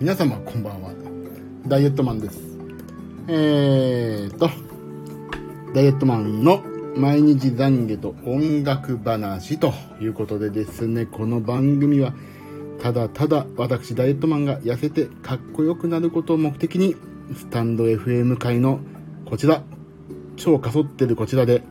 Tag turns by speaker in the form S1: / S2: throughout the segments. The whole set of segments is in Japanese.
S1: 皆様、こんばんは。ダイエットマンです。えーと、ダイエットマンの毎日懺悔と音楽話ということでですね、この番組は、ただただ私ダイエットマンが痩せてかっこよくなることを目的に、スタンド FM 界のこちら、超かそってるこちらで、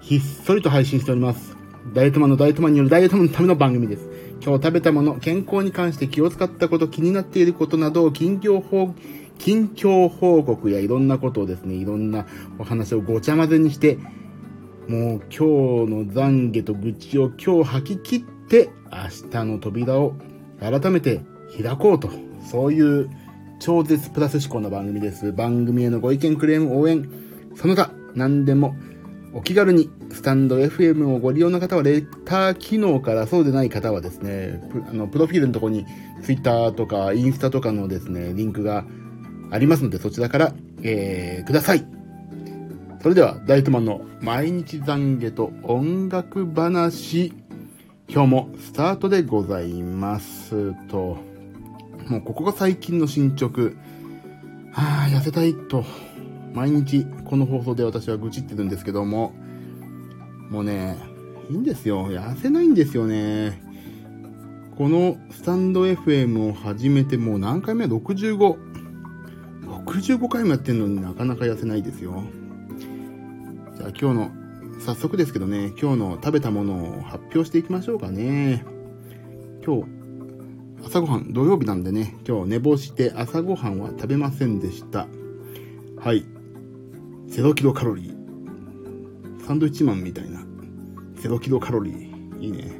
S1: ひっそりと配信しております。ダイエットマンのダイエットマンによるダイエットマンのための番組です。今日食べたもの、健康に関して気を使ったこと、気になっていることなど近況報、近況報告やいろんなことをですね、いろんなお話をごちゃ混ぜにして、もう今日の懺悔と愚痴を今日吐き切って、明日の扉を改めて開こうと、そういう超絶プラス思考の番組です。番組へのご意見、クレーム、応援、その他、何でもお気軽に、スタンド FM をご利用の方は、レター機能からそうでない方はですね、プあのプロフィールのところに Twitter とかインスタとかのですね、リンクがありますので、そちらから、えー、ください。それでは、ダイトマンの毎日懺悔と音楽話、今日もスタートでございますと、もうここが最近の進捗。はぁ、痩せたいと、毎日この放送で私は愚痴ってるんですけども、もうね、いいんですよ。痩せないんですよね。このスタンド FM を始めてもう何回目 ?65。65回もやってんのになかなか痩せないですよ。じゃあ今日の、早速ですけどね、今日の食べたものを発表していきましょうかね。今日、朝ごはん土曜日なんでね、今日寝坊して朝ごはんは食べませんでした。はい。0キロカロリー。サンドイッチマンみたいな。0キロカロリー。いいね。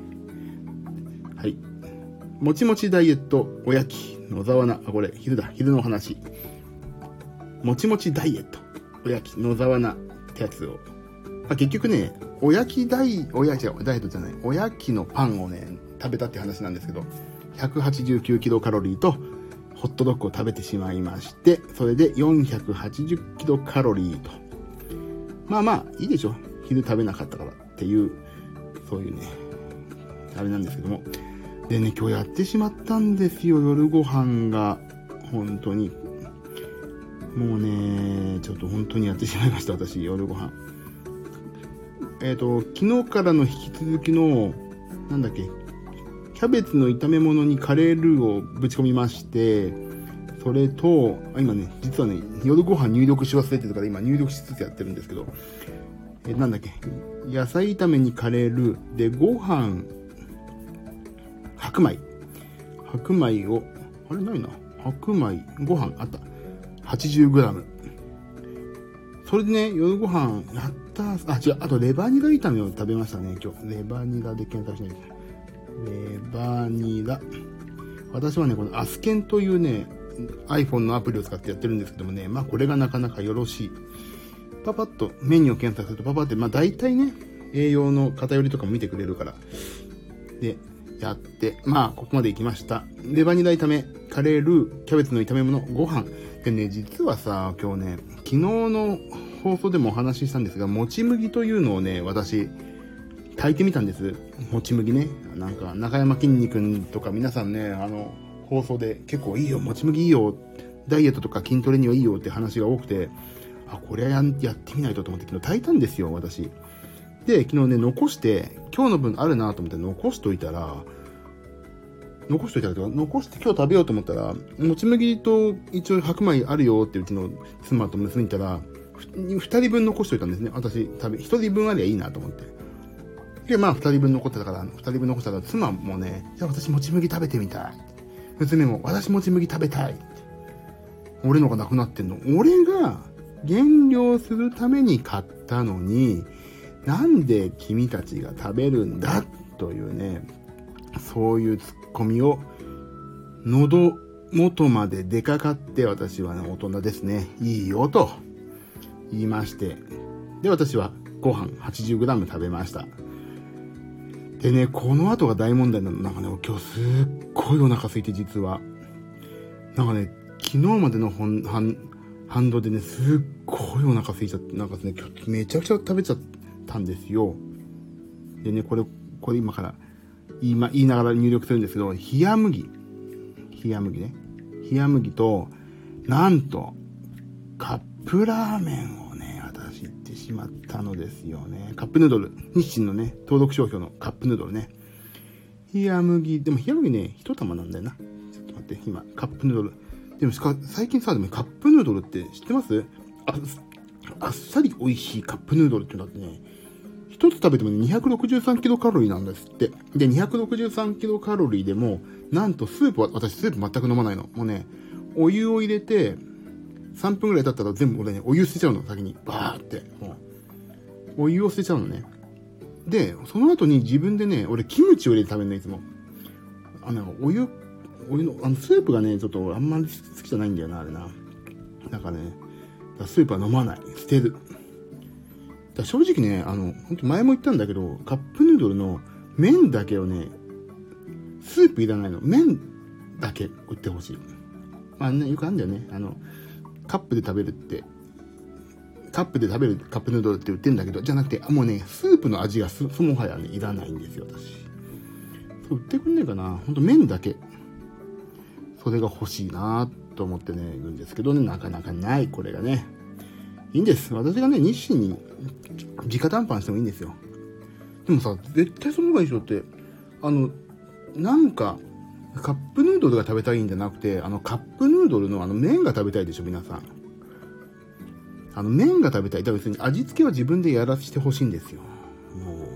S1: はい。もちもちダイエット、おやき、野沢菜。あ、これ、昼だ。昼の話。もちもちダイエット、おやき、野沢菜ってやつを。あ、結局ね、おやきダイ、おやき、ダイエットじゃない。おやきのパンをね、食べたって話なんですけど、189キロカロリーと、ホットドッグを食べてしまいまして、それで480キロカロリーと。まあまあ、いいでしょ。昼食べなかったからっていう、そういうね、あれなんですけども。でね、今日やってしまったんですよ、夜ご飯が。本当に。もうね、ちょっと本当にやってしまいました、私、夜ご飯。えっ、と、昨日からの引き続きの、なんだっけ、キャベツの炒め物にカレールーをぶち込みまして、それと、あ今ね、実はね、夜ご飯入力し忘れてるから今入力しつつやってるんですけど、え、なんだっけ、野菜炒めにカレールー、で、ご飯、白米。白米を、あれないな。白米、ご飯あった。80g。それでね、夜ご飯やったあ、違う、あとレバニラ炒めを食べましたね、今日。レバニラで検索しないと。レバニラ。私はね、このアスケンというね、iPhone のアプリを使ってやってるんですけどもね、まあこれがなかなかよろしい。パパッとメニューを検索するとパパって、まあ大体ね、栄養の偏りとかも見てくれるから。で、やって、まあここまで行きました。レバニラ炒め、カレールー、キャベツの炒め物、ご飯。でね、実はさ、今日ね、昨日の放送でもお話ししたんですが、もち麦というのをね、私、炊いてみたんです。もち麦ね。なんか、中山きんに君とか皆さんね、あの、放送で結構いいよ、もち麦いいよ、ダイエットとか筋トレにはいいよって話が多くて、あ、これはややってみないとと思って昨日炊いたんですよ、私。で、昨日ね、残して、今日の分あるなと思って残しといたら、残しといたらとか、残して今日食べようと思ったら、もち麦と一応白米あるよってうちの妻と娘に言ったら、ふ二人分残しといたんですね。私、食べ、一人分ありゃいいなと思って。で、まあ、二人分残ってたから、二人分残したら、妻もね、じゃあ私もち麦食べてみたい。娘も、私もち麦食べたい。俺のがなくなってんの。俺が減量するために買ったのに、なんで君たちが食べるんだ？というね、そういうツッコミを、喉元まで出かかって私はね、大人ですね。いいよと言いまして。で、私はご飯 80g 食べました。でね、この後が大問題なの。なんかね、今日すっごいお腹空いて実は。なんかね、昨日までの本反反動でね、すっごいお腹空いちゃって、なんかね、今日めちゃくちゃ食べちゃったんですよ。でね、これ、これ今から言い,、ま、言いながら入力するんですけど、冷麦。冷麦ね。冷麦と、なんと、カップラーメンを、しまったのですよね。カップヌードル。日清のね、登録商標のカップヌードルね。冷麦、でも冷麦ね、一玉なんだよな。ちょっと待って、今、カップヌードル。でも最近さ、でもカップヌードルって知ってます？ああっさり美味しいカップヌードルってのってね、一つ食べてもね、263キロカロリーなんですって。で、263キロカロリーでも、なんとスープは、私スープ全く飲まないの。もうね、お湯を入れて、3分ぐらい経ったら全部俺ね、お湯捨てちゃうの、先に。バーって。お湯を捨てちゃうのね。で、その後に自分でね、俺キムチを入れて食べるの、いつも。あの、お湯、お湯の、あの、スープがね、ちょっとあんまり好きじゃないんだよな、あれな。なんかね、スープは飲まない。捨てる。だ正直ね、あの、本当前も言ったんだけど、カップヌードルの麺だけをね、スープいらないの。麺だけ売ってほしい。まあね、よくあるんだよね。あの、カップで食べるって、カップで食べるカップヌードルって売ってるんだけど、じゃなくて、もうね、スープの味がそもはやね、いらないんですよ、私。売ってくんねえかな。ほんと麺だけ。それが欲しいなと思ってね、いるんですけどね、なかなかない、これがね。いいんです。私がね、日清に直談判してもいいんですよ。でもさ、絶対その方がいいでしょって、あの、なんか、カップヌードルが食べたいんじゃなくて、あのカップヌードルのあの麺が食べたいでしょ、皆さん。あの麺が食べたい。だから別に味付けは自分でやらせてほしいんですよ。もう、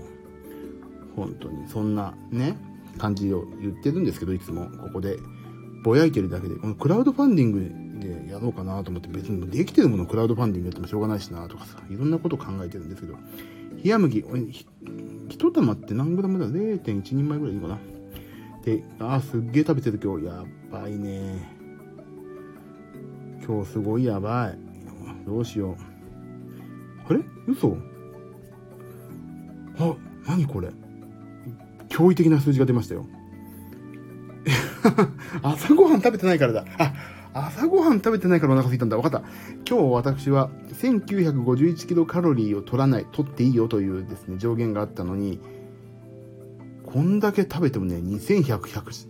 S1: 本当に、そんなね、感じを言ってるんですけど、いつも、ここで、ぼやいてるだけで、このクラウドファンディングでやろうかなと思って、別にできてるものをクラウドファンディングやってもしょうがないしなとかさ、いろんなこと考えてるんですけど、冷麦、一玉って何グラムだ ?0.1 人前ぐらいいいかな？で、あ、すっげえ食べてる今日。やばいね。今日すごいやばい。どうしよう。あれ？嘘？あ、何これ？驚異的な数字が出ましたよ。朝ごはん食べてないからだ。あ、朝ごはん食べてないからお腹空いたんだ。わかった。今日私は1951キロカロリーを取らない、取っていいよというですね、上限があったのに、こんだけ食べてもね、2100、100、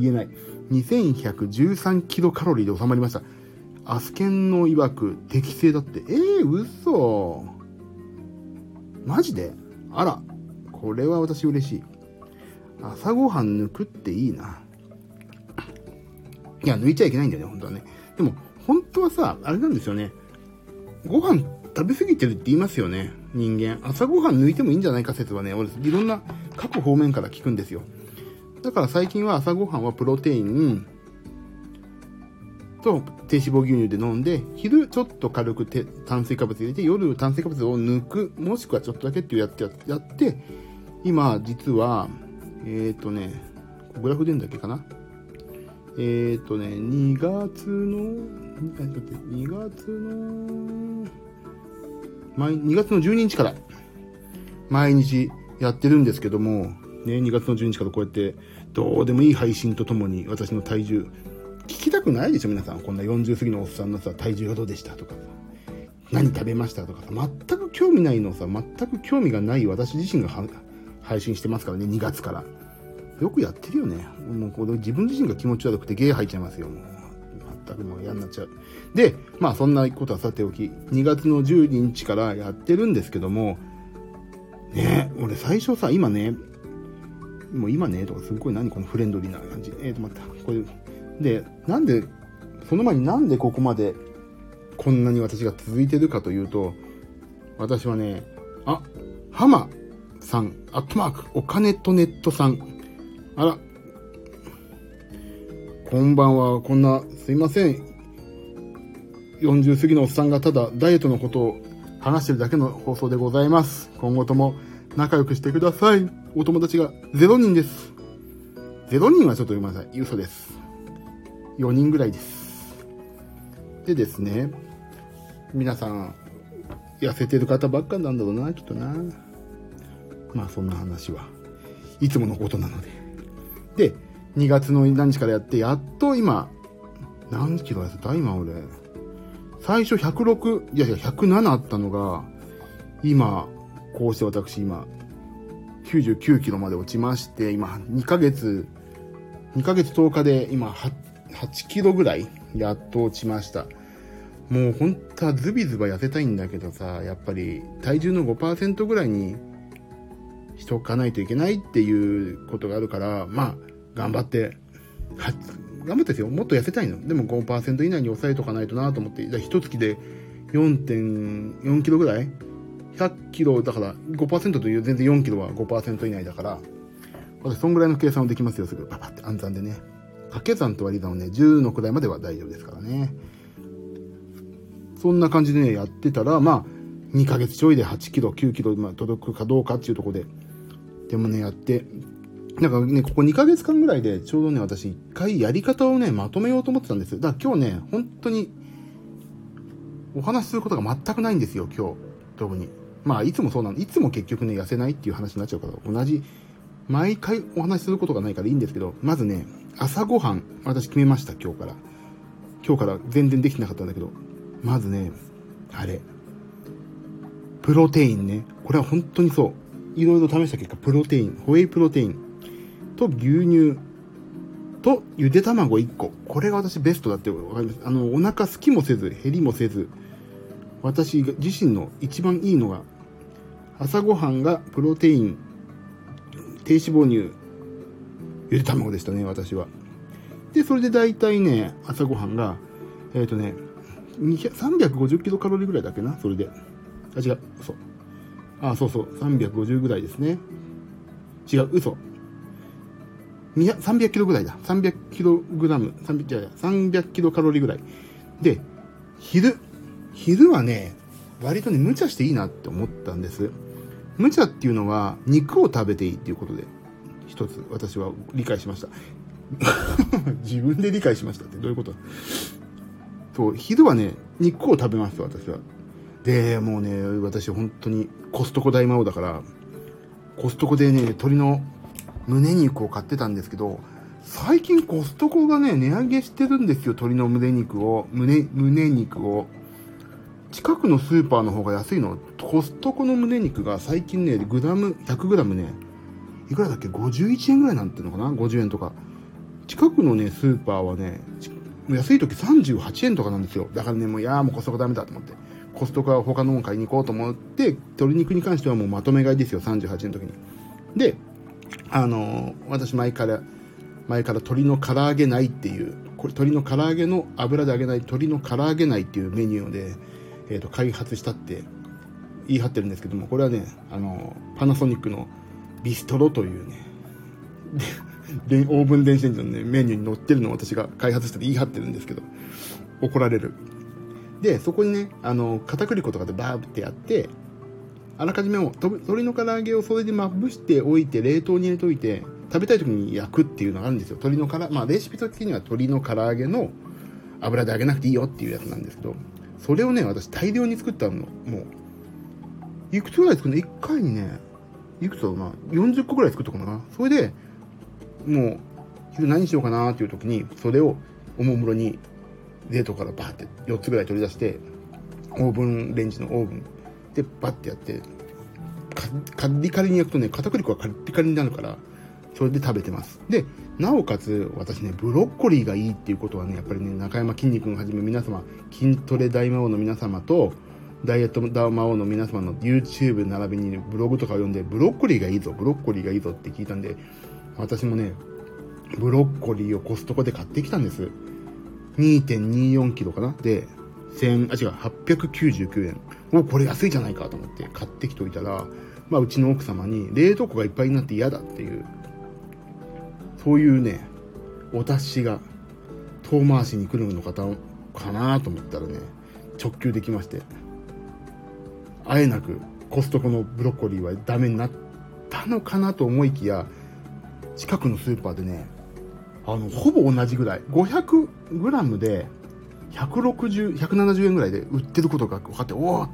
S1: 言えない。2113キロカロリーで収まりました。アスケンの曰く適正だって。えー、嘘。マジで？あら、これは私嬉しい。朝ごはん抜くっていいな。いや、抜いちゃいけないんだよね、本当はね。でも、本当はさ、あれなんですよね。ご飯食べ過ぎてるって言いますよね。人間。朝ごはん抜いてもいいんじゃないか説はね、俺、いろんな各方面から聞くんですよ。だから最近は朝ごはんはプロテインと低脂肪牛乳で飲んで、昼ちょっと軽く炭水化物入れて、夜炭水化物を抜く、もしくはちょっとだけっていうやつやって、今、実は、えっ、ー、とね、グラフでんだっけかなえっ、ー、とね、2月の、2月の、2月の12日から毎日やってるんですけども、ね、2月の12日からこうやって、どうでもいい配信とともに私の体重、聞きたくないでしょ皆さん。こんな40過ぎのおっさんのさ、体重がどうでしたとかさ、何食べましたとかさ、全く興味ないのさ、全く興味がない私自身が配信してますからね、2月から。よくやってるよね。もうこれ自分自身が気持ち悪くてゲー吐いちゃいますよ。もう全くもう嫌になっちゃう。で、まあそんなことはさておき、2月の12日からやってるんですけども、ね俺最初さ、今ね、もう今ね、とかすごい何このフレンドリーな感じ。えーと、待った。これ、で、なんで、その前になんでここまでこんなに私が続いてるかというと、私はね、あ、ハマさん、アットマーク、お金とネットさん。あら、こんばんは、こんな、すいません。40過ぎのおっさんがただダイエットのことを話してるだけの放送でございます。今後とも仲良くしてください。お友達が0人です。0人はちょっとごめんなさい。嘘です。4人ぐらいです。でですね、皆さん、痩せてる方ばっかなんだろうな、きっとな。まあそんな話はいつものことなので。で、2月の何日からやって、やっと今、何キロ痩せた？今俺。最初106、いやいや107あったのが、今、こうして私今、99キロまで落ちまして、今、2ヶ月2ヶ月10日で今 8, 8キロぐらいやっと落ちました。もう本当はズビズバ痩せたいんだけどさ、やっぱり体重の5%ぐらいにしとかないといけないっていうことがあるから、まあ、頑張って、頑張ってですよ。もっと痩せたいの。でも5%以内に抑えとかないとなと思って、じゃあ一月で4.4キロぐらい ?100 キロだから5%という全然4キロは5%以内だから、私そんぐらいの計算をできますよ、すぐ。パパって暗算でね。掛け算と割り算をね、10の位までは大丈夫ですからね。そんな感じでね、やってたら、まあ、2ヶ月ちょいで8キロ、9キロ、まあ、届くかどうかっていうとこで、でもね、やって、なんかね、ここ2ヶ月間ぐらいで、ちょうどね、私一回やり方をね、まとめようと思ってたんですだから今日ね、本当に、お話しすることが全くないんですよ、今日。特に。まあ、いつもそうなの。いつも結局ね、痩せないっていう話になっちゃうから、同じ、毎回お話しすることがないからいいんですけど、まずね、朝ごはん、私決めました、今日から。今日から全然できてなかったんだけど、まずね、あれ、プロテインね。これは本当にそう。いろいろ試した結果、プロテイン、ホエイプロテインと牛乳とゆで卵1個。これが私ベストだってわかります。あの、お腹すきもせず、減りもせず、私自身の一番いいのが、朝ごはんがプロテイン、低脂肪乳、ゆで卵でしたね、私は。で、それで大体ね、朝ごはんが、えっ、ー、とね、350キロカロリーぐらいだっけな、それで。あ、違う、嘘。あ、そうそう、350ぐらいですね。違う、嘘。300キロぐらいだ。300キログラム、300キロカロリーぐらい。で、昼。昼はね、割とね、無茶していいなって思ったんです。無茶っていうのは、肉を食べていいっていうことで、一つ私は理解しました。自分で理解しましたってどういうこと？そう、昼はね、肉を食べます、私は。で、もうね、私本当にコストコ大魔王だから、コストコでね、鶏の胸肉を買ってたんですけど、最近コストコがね、値上げしてるんですよ、鶏の胸肉を、胸、胸肉を。近くのスーパーの方が安いの。コストコの胸肉が最近ね、グラム、100グラムね、いくらだっけ ?51 円ぐらいなんていうのかな ?50 円とか。近くのね、スーパーはね、安い時38円とかなんですよ。だからね、もういやもうコストコダメだと思って。コストコは他のもの買いに行こうと思って、鶏肉に関してはもうまとめ買いですよ、38円の時に。で、あの、私前から、前から鶏の唐揚げないっていう、これ鶏の唐揚げの油で揚げない鶏の唐揚げないっていうメニューで、えっ、ー、と、開発したって言い張ってるんですけども、これはね、あの、パナソニックのビストロというね、で、オーブン電子レンジのね、メニューに載ってるのを私が開発したって言い張ってるんですけど、怒られる。で、そこにね、あの、片栗粉とかでバーってやって、あらかじめも鶏の唐揚げをそれでまぶしておいて、冷凍に入れておいて、食べたい時に焼くっていうのがあるんですよ。鶏のからまあ、レシピ的には鶏の唐揚げの油で揚げなくていいよっていうやつなんですけど、それをね、私大量に作ったの。もう、いくつぐらい作るの ?1 回にね、いくつだろうな、40個ぐらい作ったかな。それで、もう、昼何しようかなっていう時に、それをおもむろに冷凍からバーって4つぐらい取り出して、オーブンレンジのオーブンでバッてやって、カリカリに焼くとね、片栗粉がカリカリになるから、それで食べてます。で、なおかつ、私ね、ブロッコリーがいいっていうことはね、やっぱりね、中山きんに君はじめ皆様、筋トレ大魔王の皆様と、ダイエット大魔王の皆様の YouTube 並びに、ブログとかを読んで、ブロッコリーがいいぞ、ブロッコリーがいいぞって聞いたんで、私もね、ブロッコリーをコストコで買ってきたんです。2.24キロかなで、1000、あ、違う、899円。お、これ安いじゃないかと思って買ってきておいたら、まあ、うちの奥様に冷凍庫がいっぱいになって嫌だっていう、そういうね、お達しが遠回しに来るの方かなと思ったらね、直球できまして、あえなくコストコのブロッコリーはダメになったのかなと思いきや、近くのスーパーでね、あの、ほぼ同じぐらい、500g で160、170円ぐらいで売ってることが分かって、おお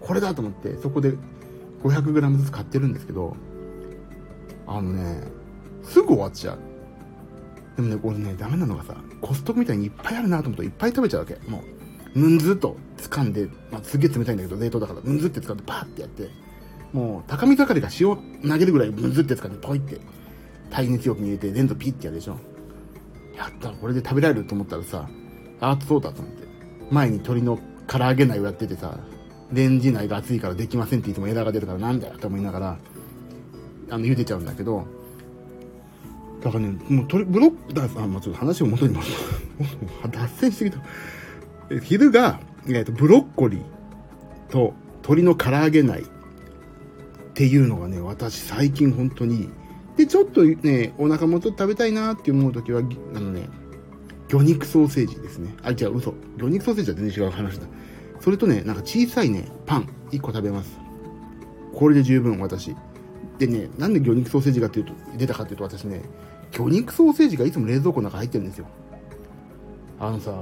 S1: これだと思って、そこで 500g ずつ買ってるんですけど、あのね、すぐ終わっちゃう。でもね、俺ね、ダメなのがさ、コストコみたいにいっぱいあるなと思うといっぱい食べちゃうわけ。もう、ムンズと掴んで、まあ、すげえ冷たいんだけど、冷凍だから、ムンズって掴んで、パーってやって、もう、高見盛りが塩投げるぐらいムンズって掴んで、ポイって、耐熱容器に入れて、全部ピッてやるでしょ。やったこれで食べられると思ったらさああそうだと思って。前に鶏の唐揚げ内をやっててさレンジ内が熱いからできませんって言っても枝が出るからなんだよと思いながらあの茹でちゃうんだけどだからねもう鶏ブロックだあ、まあ、ちょっと話を元に戻す脱線してきた。昼が、えー、とブロッコリーと鶏の唐揚げ内っていうのがね私最近本当にでちょっとねお腹もちょっと食べたいなって思う時はあのね魚肉ソーセージですね。あ違う嘘。魚肉ソーセージは全然違う話だ。それとねなんか小さいねパン1個食べます。これで十分私。でねなんで魚肉ソーセージがっていうと出たかっていうと私ね魚肉ソーセージがいつも冷蔵庫の中入ってるんですよ。あのさ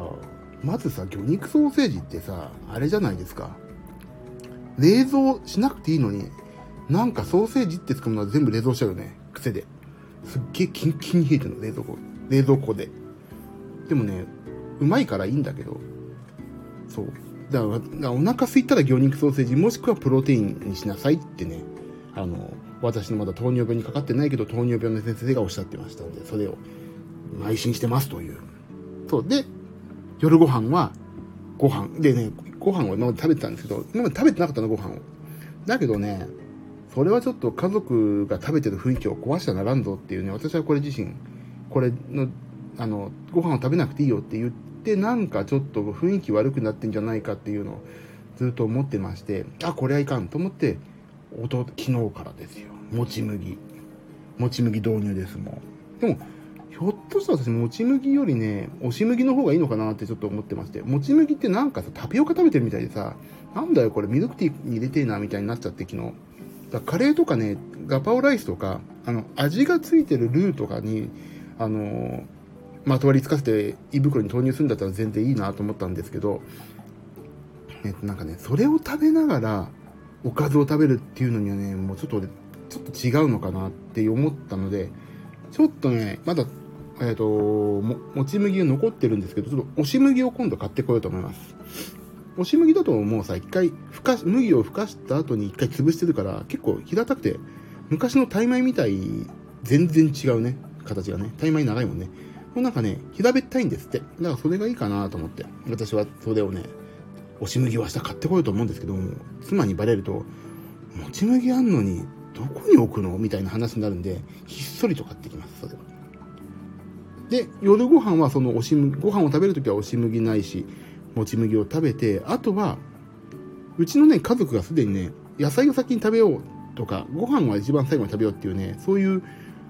S1: まずさ魚肉ソーセージってさあれじゃないですか。冷蔵しなくていいのになんかソーセージってつくものは全部冷蔵しちゃうよね。癖で。すっげえキンキンに冷えてるの冷蔵庫。冷蔵庫で。でもねうまいからいいんだけど。そう。だからお腹空いたら魚肉ソーセージもしくはプロテインにしなさいってね。あの私のまだ糖尿病にかかってないけど糖尿病の先生がおっしゃってましたんでそれを邁進してますという。そう。で夜ご飯はご飯。でねご飯を今まで食べてたんですけど今まで食べてなかったのご飯を。だけどねそれはちょっと家族が食べてる雰囲気を壊しちゃならんぞっていうね私はこれ自身これのあのご飯を食べなくていいよって言ってなんかちょっと雰囲気悪くなってんじゃないかっていうのをずっと思ってましてあこれはいかんと思って昨日からですよ。もち麦。もち麦導入ですもんでもひょっとしたら私もち麦よりね押し麦の方がいいのかなってちょっと思ってましてもち麦ってなんかさタピオカ食べてるみたいでさなんだよこれミルクティーに入れてえなみたいになっちゃって昨日。だカレーとかねガパオライスとかあの味がついてるルーとかにあのまとわりつかせて胃袋に投入するんだったら全然いいなと思ったんですけど、ね、なんかねそれを食べながらおかずを食べるっていうのにはねもうちょっとちょっと違うのかなって思ったのでちょっとねまだえっ、ー、とももち麦が残ってるんですけどちょっと押し麦を今度買ってこようと思います。押し麦だともうさ一回ふか麦をふかした後に一回潰してるから結構平たくて昔のタイ米みたい全然違うね形がね。タイ米長いもんね。もうなんかね平べったいんですって。だからそれがいいかなと思って。私はそれをね押し麦を明日買ってこようと思うんですけども妻にバレるともち麦あんのにどこに置くの？みたいな話になるんでひっそりと買ってきますそれは。で夜ご飯はその押し麦ご飯を食べるときは押し麦ないしもち麦を食べてあとはうちのね家族がすでにね野菜を先に食べようとかご飯は一番最後に食べようっていうねそういう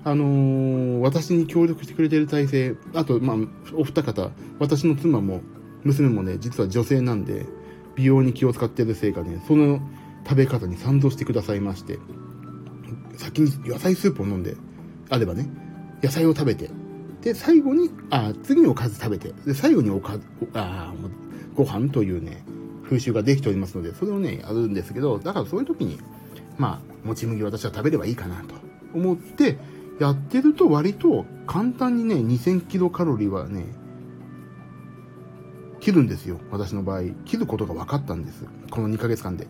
S1: あのー、私に協力してくれてる体制あとまあお二方私の妻も娘もね実は女性なんで美容に気を使ってるせいかねその食べ方に賛同してくださいまして先に野菜スープを飲んであればね野菜を食べてで最後にあ次におかず食べてで最後におかずあご飯というね、風習ができておりますので、それをね、やるんですけど、だからそういう時に、まあ、もち麦私は食べればいいかなと思って、やってると割と簡単にね、2000キロカロリーはね、切るんですよ。私の場合。切ることが分かったんです。この2ヶ月間で。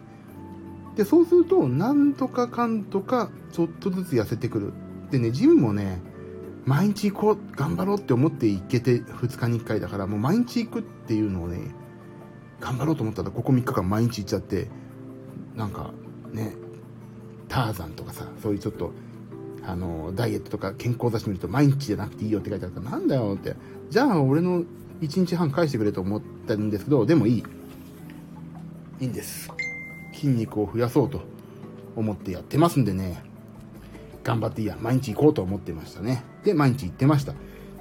S1: で、そうすると、なんとかかんとか、ちょっとずつ痩せてくる。でね、ジムもね、毎日行こう、頑張ろうって思って行けて2日に1回だから、もう毎日行くっていうのをね、頑張ろうと思ったらここ3日間毎日行っちゃってなんかねターザンとかさそういうちょっとあのダイエットとか健康雑誌見ると毎日じゃなくていいよって書いてあるからなんだよって。じゃあ俺の1日半返してくれと思ったんですけどでもいい。いいんです。筋肉を増やそうと思ってやってますんでね。頑張っていいや。毎日行こうと思ってましたね。で毎日行ってました。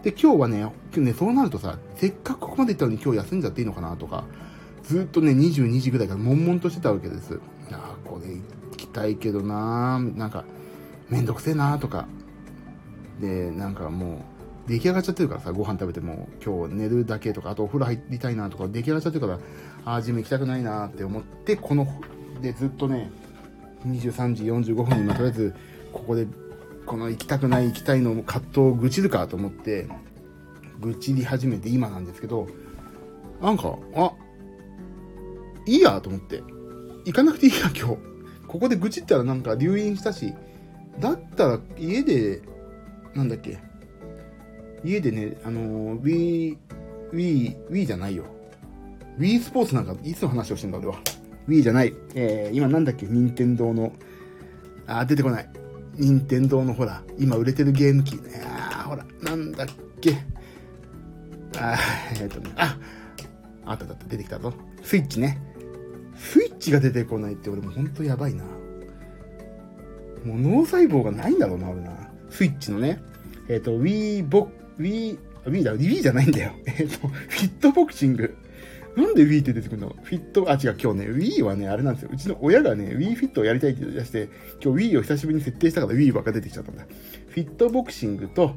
S1: で今日はね今日ねそうなるとさせっかくここまで行ったのに今日休んじゃっていいのかなとかずっとね、22時ぐらいから悶々としてたわけです。ああ、これ行きたいけどななんか、めんどくせえなとか。で、なんかもう、出来上がっちゃってるからさ、ご飯食べても、今日寝るだけとか、あとお風呂入りたいなとか、出来上がっちゃってるから、ああ、ジム行きたくないなって思って、この、で、ずっとね、23時45分に、まとりあえず、ここで、この行きたくない行きたいの葛藤を愚痴るかと思って、愚痴り始めて今なんですけど、なんか、あ、いいやと思って。行かなくていいや、今日。ここで愚痴ったらなんか留飲したし、だったら家で、なんだっけ、家でね、あのー、Wii、Wii、Wii じゃないよ。Wii スポーツなんか、いつの話をしてんだ俺は。Wii じゃない。えー、今なんだっけ？任天堂の、あ、出てこない。任天堂のほら、今売れてるゲーム機。あほら、なんだっけ？あえっ、ー、とね、あ、あったあった、出てきたぞ。スイッチね。スイッチが出てこないって俺もほんとやばいな。もう脳細胞がないんだろうな、俺な。スイッチのね、えっ、ー、と、Wii ボ、Wii、Wii だ、Wii じゃないんだよ。えっ、ー、と、フィットボクシング。なんで Wii って出てくるのフィット、あ、違う、今日ね、Wii はね、あれなんですよ。うちの親がね、Wii フィットをやりたいって言い出して、今日 Wii を久しぶりに設定したから Wii ばっか出てきちゃったんだ。フィットボクシングと、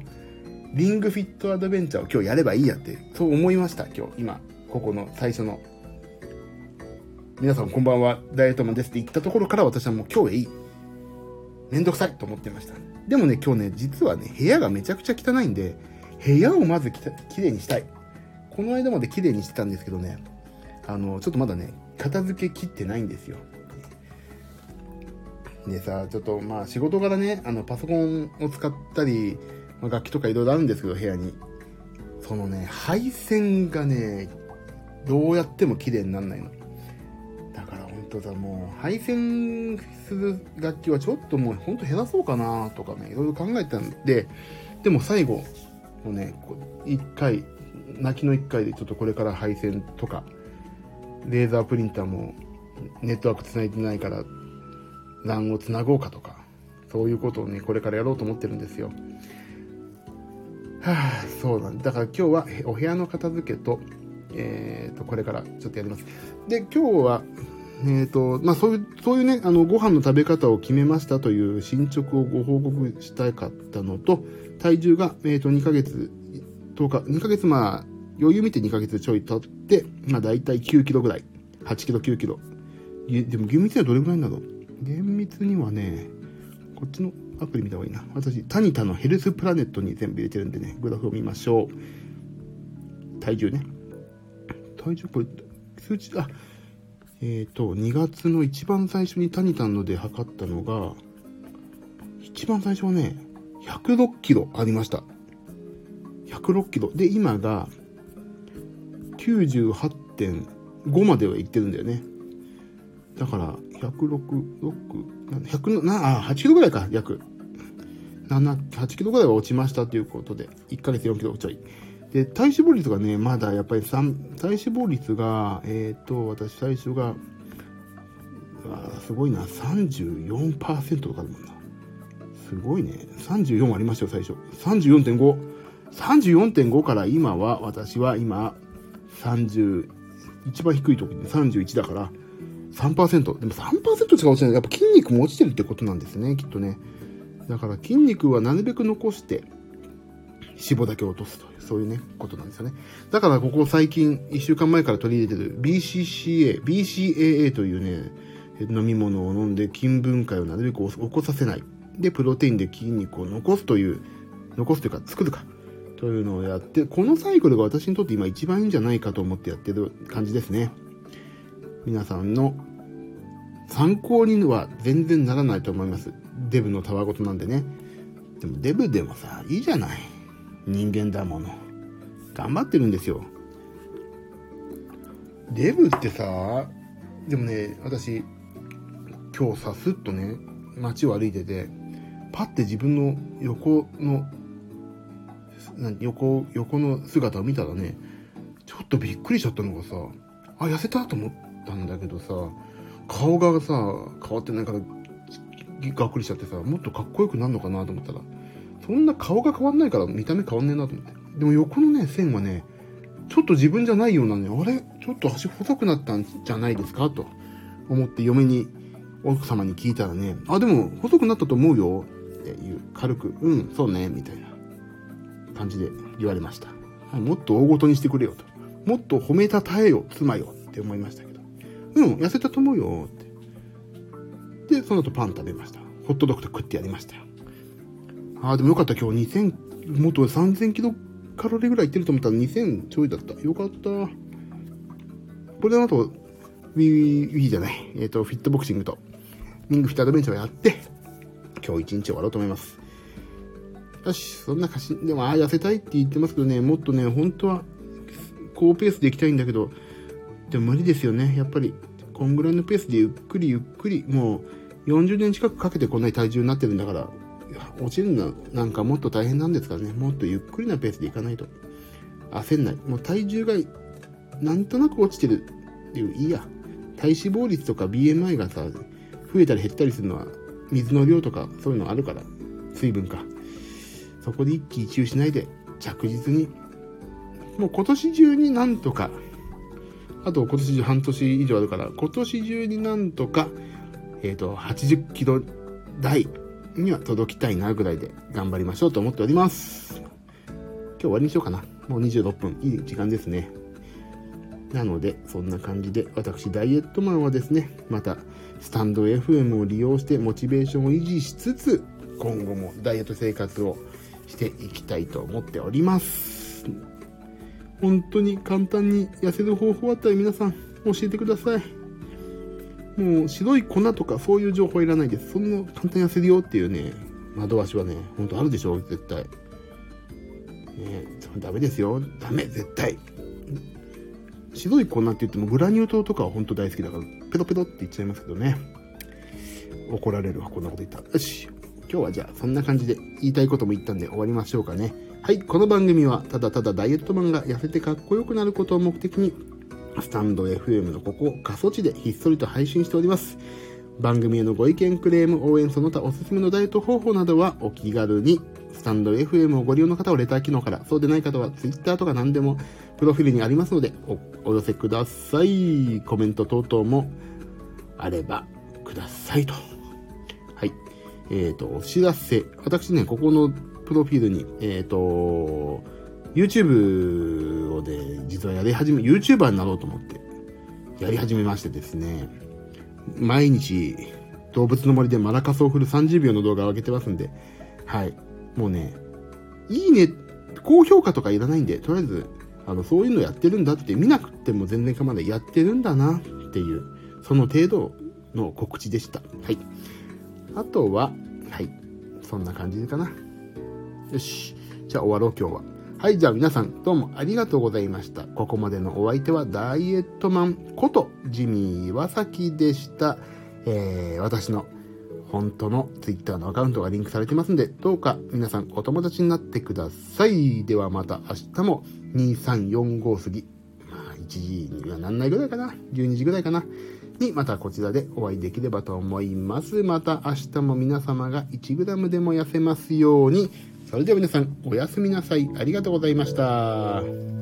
S1: リングフィットアドベンチャーを今日やればいいやって、そう思いました、今日。今、ここの最初の。皆さんこんばんは、ダイエットマンですって言ったところから私はもう今日へいい。めんどくさいと思ってました。でもね、今日ね、実はね、部屋がめちゃくちゃ汚いんで、部屋をまずききれいにしたい。この間まで綺麗にしてたんですけどね、あの、ちょっとまだね、片付けきってないんですよ。でさ、ちょっとまあ仕事柄ね、あの、パソコンを使ったり、まあ、楽器とかいろいろあるんですけど、部屋に。そのね、配線がね、どうやっても綺麗になんないの。とさ、もう、配線する楽器はちょっともうほんと減らそうかなとかね、いろいろ考えたんで、でも最後のね、一回、泣きの一回でちょっとこれから配線とか、レーザープリンターもネットワーク繋いでないから、LAN を繋ごうかとか、そういうことをね、これからやろうと思ってるんですよ。はあ、そうなんだ。だから今日はお部屋の片付けと、えっ、ー、と、これからちょっとやります。で、今日は、えっ、ー、と、まあ、そういう、そういうね、あの、ご飯の食べ方を決めましたという進捗をご報告したかったのと、体重が、えっ、ー、と、2ヶ月、10日、2ヶ月、まあ、余裕見て2ヶ月ちょい経って、まあ、だいたい9キロぐらい。8キロ、9キロ。でも、厳密にはどれぐらいなの厳密にはね、こっちのアプリ見た方がいいな。私、タニタのヘルスプラネットに全部入れてるんでね、グラフを見ましょう。体重ね。体重、これ、数値、あ、えっ、ー、と、2月の一番最初にタニタンので測ったのが、一番最初はね、106キロありました。106キロ。で、今が、98.5までは行ってるんだよね。だから、106、6、100な、あ、8キロぐらいか、約。7、8キロぐらいは落ちましたということで、1ヶ月4キロちょい。で、体脂肪率がね、まだやっぱり3、体脂肪率が、えっ、ー、と、私最初が、あすごいな、34%とかだもんな。すごいね。34ありましたよ、最初。34.5。34.5から今は、私は今、30、一番低い時に31だから、3%。でも3%しか落ちない。やっぱ筋肉も落ちてるってことなんですね、きっとね。だから筋肉はなるべく残して、脂肪だけ落とすという、そういうね、ことなんですよね。だからここ最近、1週間前から取り入れてる BCCA、BCAA というね、飲み物を飲んで筋分解をなるべく起こさせない。で、プロテインで筋肉を残すという、残すというか作るか。というのをやって、このサイクルが私にとって今一番いいんじゃないかと思ってやってる感じですね。皆さんの参考には全然ならないと思います。デブのたわごとなんでね。でもデブでもさ、いいじゃない。人間だもの。頑張ってるんですよ。デブってさ、でもね、私、今日さ、すっとね、街を歩いてて、パッて自分の横の、横、横の姿を見たらね、ちょっとびっくりしちゃったのがさ、あ、痩せたと思ったんだけどさ、顔がさ、変わってないから、がっくりしちゃってさ、もっとかっこよくなるのかなと思ったら、そんな顔が変わんないから見た目変わんねえなと思って。でも横のね、線はね、ちょっと自分じゃないようなね、あれ？ちょっと足細くなったんじゃないですか？と思って嫁に、奥様に聞いたらね、あ、でも細くなったと思うよっていう、軽く、うん、そうね、みたいな感じで言われました。はいもっと大ごとにしてくれよと。もっと褒めたたえよ、妻よって思いましたけど。うん、痩せたと思うよって。で、その後パン食べました。ホットドッグと食ってやりましたよ。ああ、でもよかった。今日2000、もっと3000キロカロリーぐらいいってると思ったら2000ちょいだった。よかった。これの後、ウィー、ウィーじゃない。えっ、ー、と、フィットボクシングと、リングフィットアドベンチャーをやって、今日一日終わろうと思います。よし、そんな歌詞、でも、ああ、痩せたいって言ってますけどね、もっとね、本当は、高ペースで行きたいんだけど、でも無理ですよね。やっぱり、こんぐらいのペースでゆっくりゆっくり、もう、40年近くかけてこんなに体重になってるんだから、落ちるのなんかもっと大変なんですからね。もっとゆっくりなペースでいかないと。焦んない。もう体重が、なんとなく落ちてるっていう、いいや。体脂肪率とか BMI がさ、増えたり減ったりするのは、水の量とかそういうのあるから、水分か。そこで一喜一憂しないで、着実に、もう今年中になんとか、あと今年中半年以上あるから、今年中になんとか、えっ、ー、と、80キロ台には届きたいなぐらいで頑張りましょうと思っております。今日終わりにしようかな。もう26分。いい時間ですね。なので、そんな感じで、私、ダイエットマンはですね、また、スタンド FM を利用してモチベーションを維持しつつ、今後もダイエット生活をしていきたいと思っております。本当に簡単に痩せる方法あったら皆さん教えてください。もう白い粉とかそういう情報いらないです。そんな簡単に痩せるよっていうね、窓足はね、ほんとあるでしょ絶対。ねダメですよ。ダメ、絶対。白い粉って言ってもグラニュー糖とかは本当大好きだから、ペロペロって言っちゃいますけどね。怒られるわ、こんなこと言った。よし。今日はじゃあそんな感じで言いたいことも言ったんで終わりましょうかね。はい、この番組はただただダイエットマンが痩せてかっこよくなることを目的に、スタンド FM のここ、過疎地でひっそりと配信しております。番組へのご意見、クレーム、応援、その他おすすめのダイエット方法などはお気軽に、スタンド FM をご利用の方はレター機能から、そうでない方は Twitter とか何でもプロフィールにありますのでお、お寄せください。コメント等々もあればくださいと。はい。えっ、ー、と、お知らせ。私ね、ここのプロフィールに、えっ、ー、と、YouTube をで、実はやり始め、YouTuber になろうと思って、やり始めましてですね、毎日、動物の森でマラカスを振る30秒の動画を上げてますんで、はい。もうね、いいね、高評価とかいらないんで、とりあえず、あの、そういうのやってるんだって見なくても全然構わない。やってるんだなっていう、その程度の告知でした。はい。あとは、はい。そんな感じかな。よし。じゃあ終わろう今日は。はい、じゃあ皆さんどうもありがとうございました。ここまでのお相手はダイエットマンことジミー岩崎でした。えー、私の本当の Twitter のアカウントがリンクされてますんで、どうか皆さんお友達になってください。ではまた明日も2345過ぎ、まあ1時にはなんないぐらいかな ?12 時ぐらいかなにまたこちらでお会いできればと思います。また明日も皆様が 1g でも痩せますように、それでは皆さん、おやすみなさい。ありがとうございました。